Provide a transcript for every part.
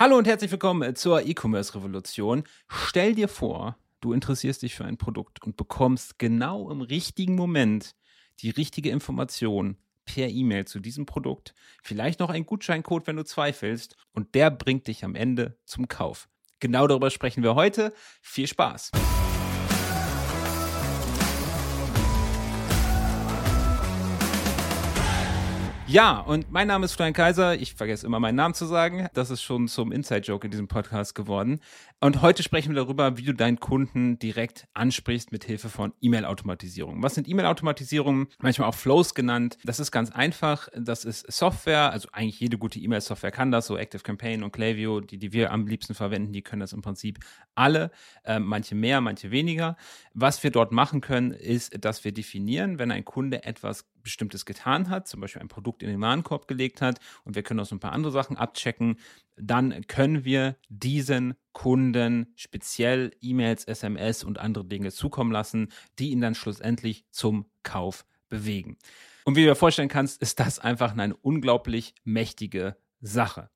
Hallo und herzlich willkommen zur E-Commerce-Revolution. Stell dir vor, du interessierst dich für ein Produkt und bekommst genau im richtigen Moment die richtige Information per E-Mail zu diesem Produkt, vielleicht noch ein Gutscheincode, wenn du zweifelst, und der bringt dich am Ende zum Kauf. Genau darüber sprechen wir heute. Viel Spaß! Ja, und mein Name ist Florian Kaiser. Ich vergesse immer meinen Namen zu sagen. Das ist schon zum Inside-Joke in diesem Podcast geworden. Und heute sprechen wir darüber, wie du deinen Kunden direkt ansprichst mit Hilfe von E-Mail-Automatisierung. Was sind E-Mail-Automatisierungen? Manchmal auch Flows genannt. Das ist ganz einfach. Das ist Software. Also eigentlich jede gute E-Mail-Software kann das. So Active Campaign und Klaviyo, die, die wir am liebsten verwenden, die können das im Prinzip alle. Äh, manche mehr, manche weniger. Was wir dort machen können, ist, dass wir definieren, wenn ein Kunde etwas Bestimmtes getan hat, zum Beispiel ein Produkt in den Warenkorb gelegt hat und wir können auch so ein paar andere Sachen abchecken, dann können wir diesen Kunden speziell E-Mails, SMS und andere Dinge zukommen lassen, die ihn dann schlussendlich zum Kauf bewegen. Und wie du dir vorstellen kannst, ist das einfach eine unglaublich mächtige Sache.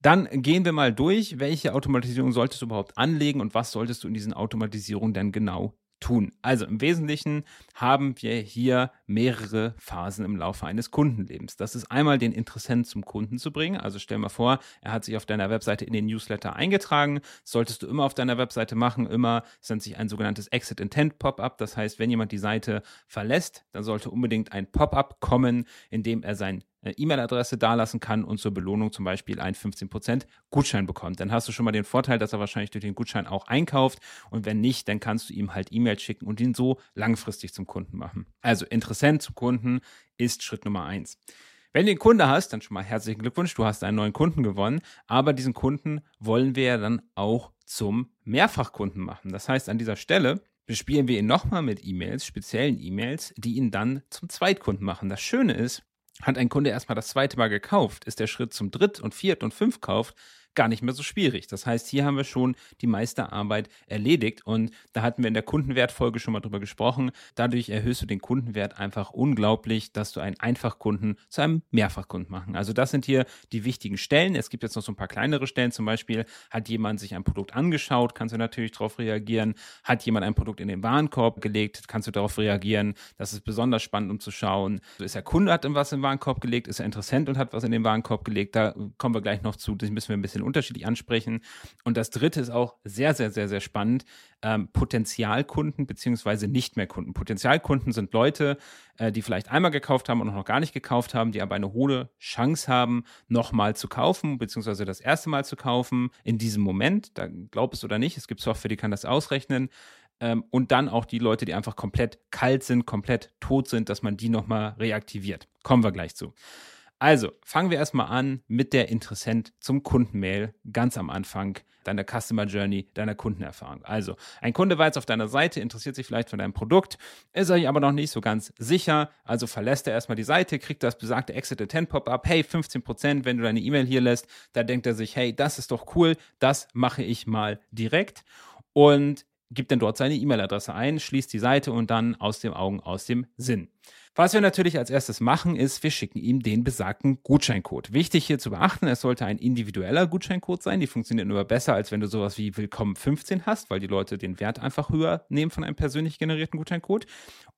Dann gehen wir mal durch, welche Automatisierung solltest du überhaupt anlegen und was solltest du in diesen Automatisierungen denn genau tun. Also im Wesentlichen haben wir hier mehrere Phasen im Laufe eines Kundenlebens. Das ist einmal den Interessenten zum Kunden zu bringen. Also stell mal vor, er hat sich auf deiner Webseite in den Newsletter eingetragen. solltest du immer auf deiner Webseite machen. Immer sendet sich ein sogenanntes Exit Intent Pop-up. Das heißt, wenn jemand die Seite verlässt, dann sollte unbedingt ein Pop-up kommen, in dem er sein E-Mail-Adresse dalassen kann und zur Belohnung zum Beispiel einen 15% Gutschein bekommt. Dann hast du schon mal den Vorteil, dass er wahrscheinlich durch den Gutschein auch einkauft und wenn nicht, dann kannst du ihm halt E-Mail schicken und ihn so langfristig zum Kunden machen. Also Interessent zum Kunden ist Schritt Nummer eins. Wenn du den Kunde hast, dann schon mal herzlichen Glückwunsch, du hast einen neuen Kunden gewonnen, aber diesen Kunden wollen wir ja dann auch zum Mehrfachkunden machen. Das heißt, an dieser Stelle bespielen wir ihn nochmal mit E-Mails, speziellen E-Mails, die ihn dann zum Zweitkunden machen. Das Schöne ist, hat ein Kunde erstmal das zweite Mal gekauft, ist der Schritt zum Dritt- und Viert- und Fünftkauf gar nicht mehr so schwierig. Das heißt, hier haben wir schon die meiste Arbeit erledigt und da hatten wir in der Kundenwertfolge schon mal drüber gesprochen. Dadurch erhöhst du den Kundenwert einfach unglaublich, dass du einen Einfachkunden zu einem Mehrfachkunden machen. Also das sind hier die wichtigen Stellen. Es gibt jetzt noch so ein paar kleinere Stellen. Zum Beispiel hat jemand sich ein Produkt angeschaut, kannst du natürlich darauf reagieren. Hat jemand ein Produkt in den Warenkorb gelegt, kannst du darauf reagieren. Das ist besonders spannend, um zu schauen. Ist der Kunde hat was in den Warenkorb gelegt, ist er interessant und hat was in den Warenkorb gelegt. Da kommen wir gleich noch zu. Das müssen wir ein bisschen unterschiedlich ansprechen. Und das dritte ist auch sehr, sehr, sehr, sehr spannend. Ähm, Potenzialkunden beziehungsweise nicht mehr Kunden. Potenzialkunden sind Leute, äh, die vielleicht einmal gekauft haben und noch gar nicht gekauft haben, die aber eine hohe Chance haben, nochmal zu kaufen, beziehungsweise das erste Mal zu kaufen in diesem Moment. Da glaub es oder nicht, es gibt Software, die kann das ausrechnen. Ähm, und dann auch die Leute, die einfach komplett kalt sind, komplett tot sind, dass man die nochmal reaktiviert. Kommen wir gleich zu. Also, fangen wir erstmal an mit der Interessent zum Kundenmail ganz am Anfang deiner Customer Journey, deiner Kundenerfahrung. Also, ein Kunde war jetzt auf deiner Seite, interessiert sich vielleicht für dein Produkt, ist sich aber noch nicht so ganz sicher, also verlässt er erstmal die Seite, kriegt das besagte Exit Intent Pop-up, hey, 15%, wenn du deine E-Mail hier lässt, da denkt er sich, hey, das ist doch cool, das mache ich mal direkt und gibt dann dort seine E-Mail-Adresse ein, schließt die Seite und dann aus dem Augen, aus dem Sinn. Was wir natürlich als erstes machen, ist, wir schicken ihm den besagten Gutscheincode. Wichtig hier zu beachten, es sollte ein individueller Gutscheincode sein. Die funktionieren nur besser, als wenn du sowas wie Willkommen 15 hast, weil die Leute den Wert einfach höher nehmen von einem persönlich generierten Gutscheincode.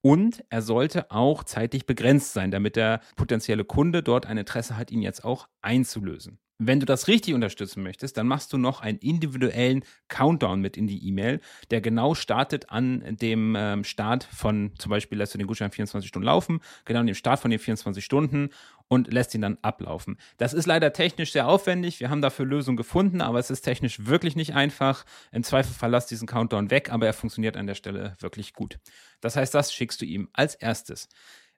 Und er sollte auch zeitlich begrenzt sein, damit der potenzielle Kunde dort ein Interesse hat, ihn jetzt auch einzulösen. Wenn du das richtig unterstützen möchtest, dann machst du noch einen individuellen Countdown mit in die E-Mail, der genau startet an dem ähm, Start von, zum Beispiel lässt du den Gutschein 24 Stunden laufen, genau an dem Start von den 24 Stunden und lässt ihn dann ablaufen. Das ist leider technisch sehr aufwendig. Wir haben dafür Lösungen gefunden, aber es ist technisch wirklich nicht einfach. Im Zweifel verlass diesen Countdown weg, aber er funktioniert an der Stelle wirklich gut. Das heißt, das schickst du ihm als erstes.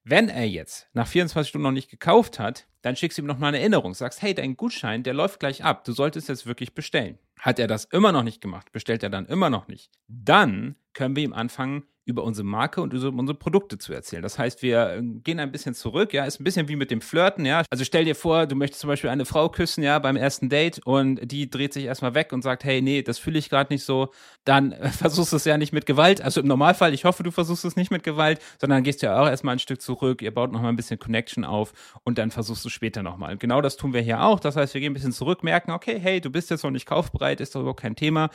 Wenn er jetzt nach 24 Stunden noch nicht gekauft hat, dann schickst du ihm noch mal eine Erinnerung. Sagst, hey, dein Gutschein, der läuft gleich ab. Du solltest jetzt wirklich bestellen. Hat er das immer noch nicht gemacht, bestellt er dann immer noch nicht, dann können wir ihm anfangen, über unsere Marke und über unsere Produkte zu erzählen. Das heißt, wir äh, gehen ein bisschen zurück, ja, ist ein bisschen wie mit dem Flirten, ja. Also stell dir vor, du möchtest zum Beispiel eine Frau küssen, ja, beim ersten Date und die dreht sich erstmal weg und sagt, hey, nee, das fühle ich gerade nicht so. Dann äh, versuchst du es ja nicht mit Gewalt. Also im Normalfall, ich hoffe, du versuchst es nicht mit Gewalt, sondern gehst ja auch erstmal ein Stück zurück, ihr baut nochmal ein bisschen Connection auf und dann versuchst du später nochmal. Genau das tun wir hier auch. Das heißt, wir gehen ein bisschen zurück, merken, okay, hey, du bist jetzt noch nicht kaufbereit, ist doch überhaupt kein Thema.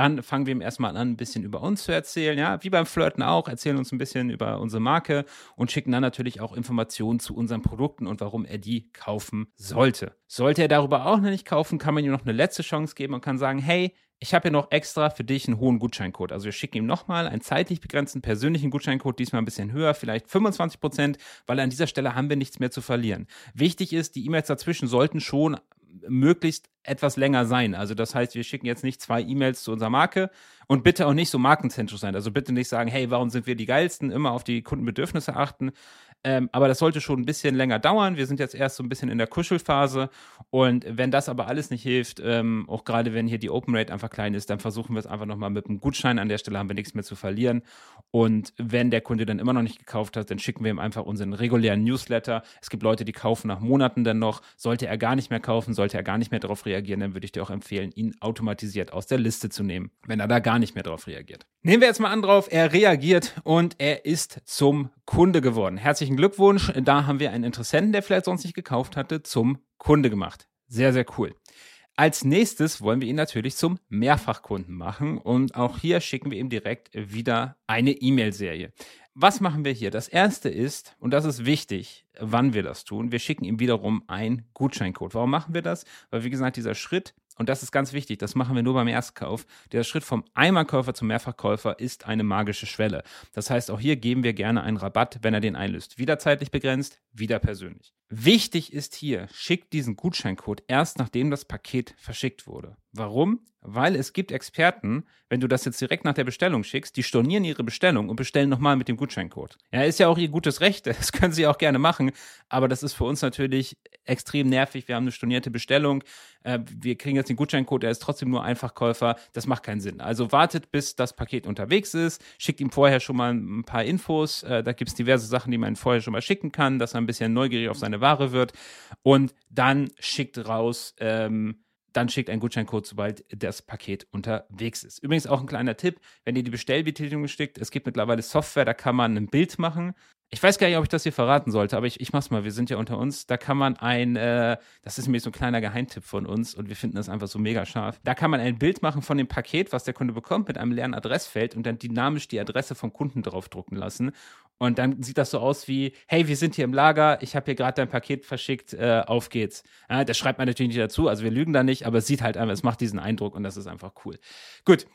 Dann fangen wir ihm erstmal an, ein bisschen über uns zu erzählen. Ja, wie beim Flirten auch, erzählen uns ein bisschen über unsere Marke und schicken dann natürlich auch Informationen zu unseren Produkten und warum er die kaufen sollte. Sollte er darüber auch noch nicht kaufen, kann man ihm noch eine letzte Chance geben und kann sagen, hey, ich habe hier noch extra für dich einen hohen Gutscheincode. Also wir schicken ihm nochmal einen zeitlich begrenzten persönlichen Gutscheincode, diesmal ein bisschen höher, vielleicht 25 Prozent, weil an dieser Stelle haben wir nichts mehr zu verlieren. Wichtig ist, die E-Mails dazwischen sollten schon möglichst etwas länger sein. Also das heißt, wir schicken jetzt nicht zwei E-Mails zu unserer Marke und bitte auch nicht so markenzentrisch sein. Also bitte nicht sagen, hey, warum sind wir die geilsten? Immer auf die Kundenbedürfnisse achten. Ähm, aber das sollte schon ein bisschen länger dauern. Wir sind jetzt erst so ein bisschen in der Kuschelphase. Und wenn das aber alles nicht hilft, ähm, auch gerade wenn hier die Open Rate einfach klein ist, dann versuchen wir es einfach nochmal mit einem Gutschein. An der Stelle haben wir nichts mehr zu verlieren. Und wenn der Kunde dann immer noch nicht gekauft hat, dann schicken wir ihm einfach unseren regulären Newsletter. Es gibt Leute, die kaufen nach Monaten dann noch. Sollte er gar nicht mehr kaufen, sollte er gar nicht mehr darauf reagieren, dann würde ich dir auch empfehlen, ihn automatisiert aus der Liste zu nehmen, wenn er da gar nicht mehr darauf reagiert. Nehmen wir jetzt mal an drauf, er reagiert und er ist zum Kunde geworden. Herzlichen Glückwunsch. Da haben wir einen Interessenten, der vielleicht sonst nicht gekauft hatte, zum Kunde gemacht. Sehr, sehr cool. Als nächstes wollen wir ihn natürlich zum Mehrfachkunden machen und auch hier schicken wir ihm direkt wieder eine E-Mail-Serie. Was machen wir hier? Das erste ist, und das ist wichtig, wann wir das tun, wir schicken ihm wiederum einen Gutscheincode. Warum machen wir das? Weil, wie gesagt, dieser Schritt und das ist ganz wichtig, das machen wir nur beim Erstkauf. Der Schritt vom Einmalkäufer zum Mehrfachkäufer ist eine magische Schwelle. Das heißt, auch hier geben wir gerne einen Rabatt, wenn er den einlöst. Wieder zeitlich begrenzt, wieder persönlich. Wichtig ist hier, schickt diesen Gutscheincode erst nachdem das Paket verschickt wurde. Warum? Weil es gibt Experten, wenn du das jetzt direkt nach der Bestellung schickst, die stornieren ihre Bestellung und bestellen nochmal mit dem Gutscheincode. Ja, ist ja auch ihr gutes Recht, das können sie auch gerne machen, aber das ist für uns natürlich extrem nervig. Wir haben eine stornierte Bestellung, äh, wir kriegen jetzt den Gutscheincode, er ist trotzdem nur Einfachkäufer, das macht keinen Sinn. Also wartet, bis das Paket unterwegs ist, schickt ihm vorher schon mal ein paar Infos, äh, da gibt es diverse Sachen, die man vorher schon mal schicken kann, dass er ein bisschen neugierig auf seine Ware wird. Und dann schickt raus, ähm, dann schickt einen Gutscheincode, sobald das Paket unterwegs ist. Übrigens auch ein kleiner Tipp, wenn ihr die Bestellbetätigung schickt, es gibt mittlerweile Software, da kann man ein Bild machen. Ich weiß gar nicht, ob ich das hier verraten sollte, aber ich, ich mach's mal. Wir sind ja unter uns. Da kann man ein, äh, das ist nämlich so ein kleiner Geheimtipp von uns und wir finden das einfach so mega scharf. Da kann man ein Bild machen von dem Paket, was der Kunde bekommt, mit einem leeren Adressfeld und dann dynamisch die Adresse vom Kunden draufdrucken lassen. Und dann sieht das so aus wie, hey, wir sind hier im Lager, ich habe hier gerade dein Paket verschickt, äh, auf geht's. Ja, das schreibt man natürlich nicht dazu, also wir lügen da nicht, aber es sieht halt einfach, es macht diesen Eindruck und das ist einfach cool. Gut.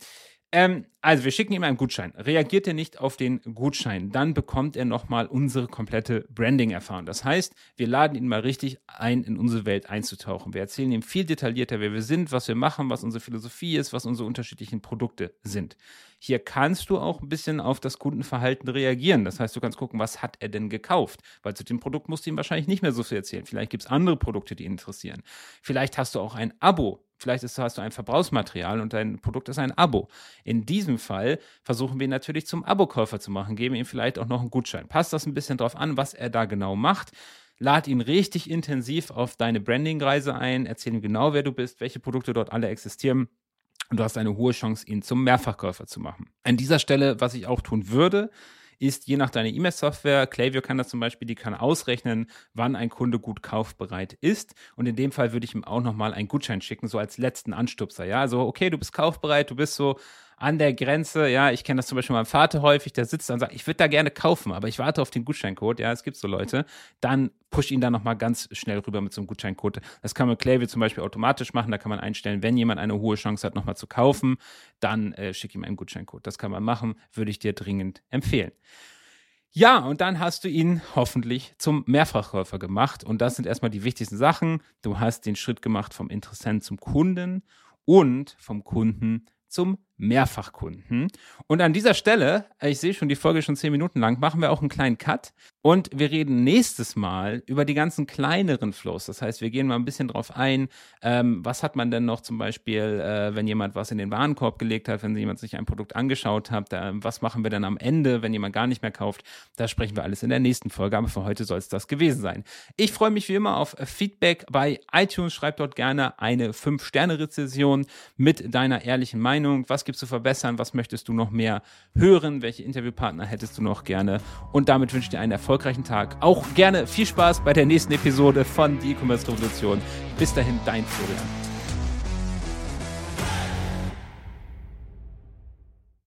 Ähm, also wir schicken ihm einen Gutschein. Reagiert er nicht auf den Gutschein, dann bekommt er nochmal unsere komplette Branding-Erfahrung. Das heißt, wir laden ihn mal richtig ein, in unsere Welt einzutauchen. Wir erzählen ihm viel detaillierter, wer wir sind, was wir machen, was unsere Philosophie ist, was unsere unterschiedlichen Produkte sind. Hier kannst du auch ein bisschen auf das Kundenverhalten reagieren. Das heißt, du kannst gucken, was hat er denn gekauft? Weil zu dem Produkt musst du ihm wahrscheinlich nicht mehr so viel erzählen. Vielleicht gibt es andere Produkte, die ihn interessieren. Vielleicht hast du auch ein Abo Vielleicht ist, hast du ein Verbrauchsmaterial und dein Produkt ist ein Abo. In diesem Fall versuchen wir ihn natürlich zum Abokäufer zu machen, geben ihm vielleicht auch noch einen Gutschein. Passt das ein bisschen drauf an, was er da genau macht. Lad ihn richtig intensiv auf deine Branding-Reise ein, erzähl ihm genau, wer du bist, welche Produkte dort alle existieren. Und du hast eine hohe Chance, ihn zum Mehrfachkäufer zu machen. An dieser Stelle, was ich auch tun würde, ist je nach deiner E-Mail-Software, Klaviyo kann das zum Beispiel, die kann ausrechnen, wann ein Kunde gut kaufbereit ist. Und in dem Fall würde ich ihm auch nochmal einen Gutschein schicken, so als letzten Anstupser. Ja, also okay, du bist kaufbereit, du bist so an der Grenze, ja, ich kenne das zum Beispiel meinem Vater häufig, der sitzt da und sagt, ich würde da gerne kaufen, aber ich warte auf den Gutscheincode, ja, es gibt so Leute, dann push ihn da nochmal ganz schnell rüber mit so einem Gutscheincode. Das kann man Klaviyo zum Beispiel automatisch machen, da kann man einstellen, wenn jemand eine hohe Chance hat, nochmal zu kaufen, dann äh, schick ihm einen Gutscheincode. Das kann man machen, würde ich dir dringend empfehlen. Ja, und dann hast du ihn hoffentlich zum Mehrfachkäufer gemacht. Und das sind erstmal die wichtigsten Sachen. Du hast den Schritt gemacht vom Interessent zum Kunden und vom Kunden zum Mehrfachkunden. Und an dieser Stelle, äh, ich sehe schon, die Folge schon zehn Minuten lang, machen wir auch einen kleinen Cut und wir reden nächstes Mal über die ganzen kleineren Flows. Das heißt, wir gehen mal ein bisschen drauf ein, ähm, was hat man denn noch zum Beispiel, äh, wenn jemand was in den Warenkorb gelegt hat, wenn jemand sich ein Produkt angeschaut hat, äh, was machen wir dann am Ende, wenn jemand gar nicht mehr kauft. Da sprechen wir alles in der nächsten Folge, aber für heute soll es das gewesen sein. Ich freue mich wie immer auf Feedback bei iTunes. Schreib dort gerne eine 5-Sterne-Rezession mit deiner ehrlichen Meinung. Was gibst du verbessern? Was möchtest du noch mehr hören? Welche Interviewpartner hättest du noch gerne? Und damit wünsche ich dir einen erfolgreichen Tag. Auch gerne viel Spaß bei der nächsten Episode von Die E-Commerce Revolution. Bis dahin, dein Florian.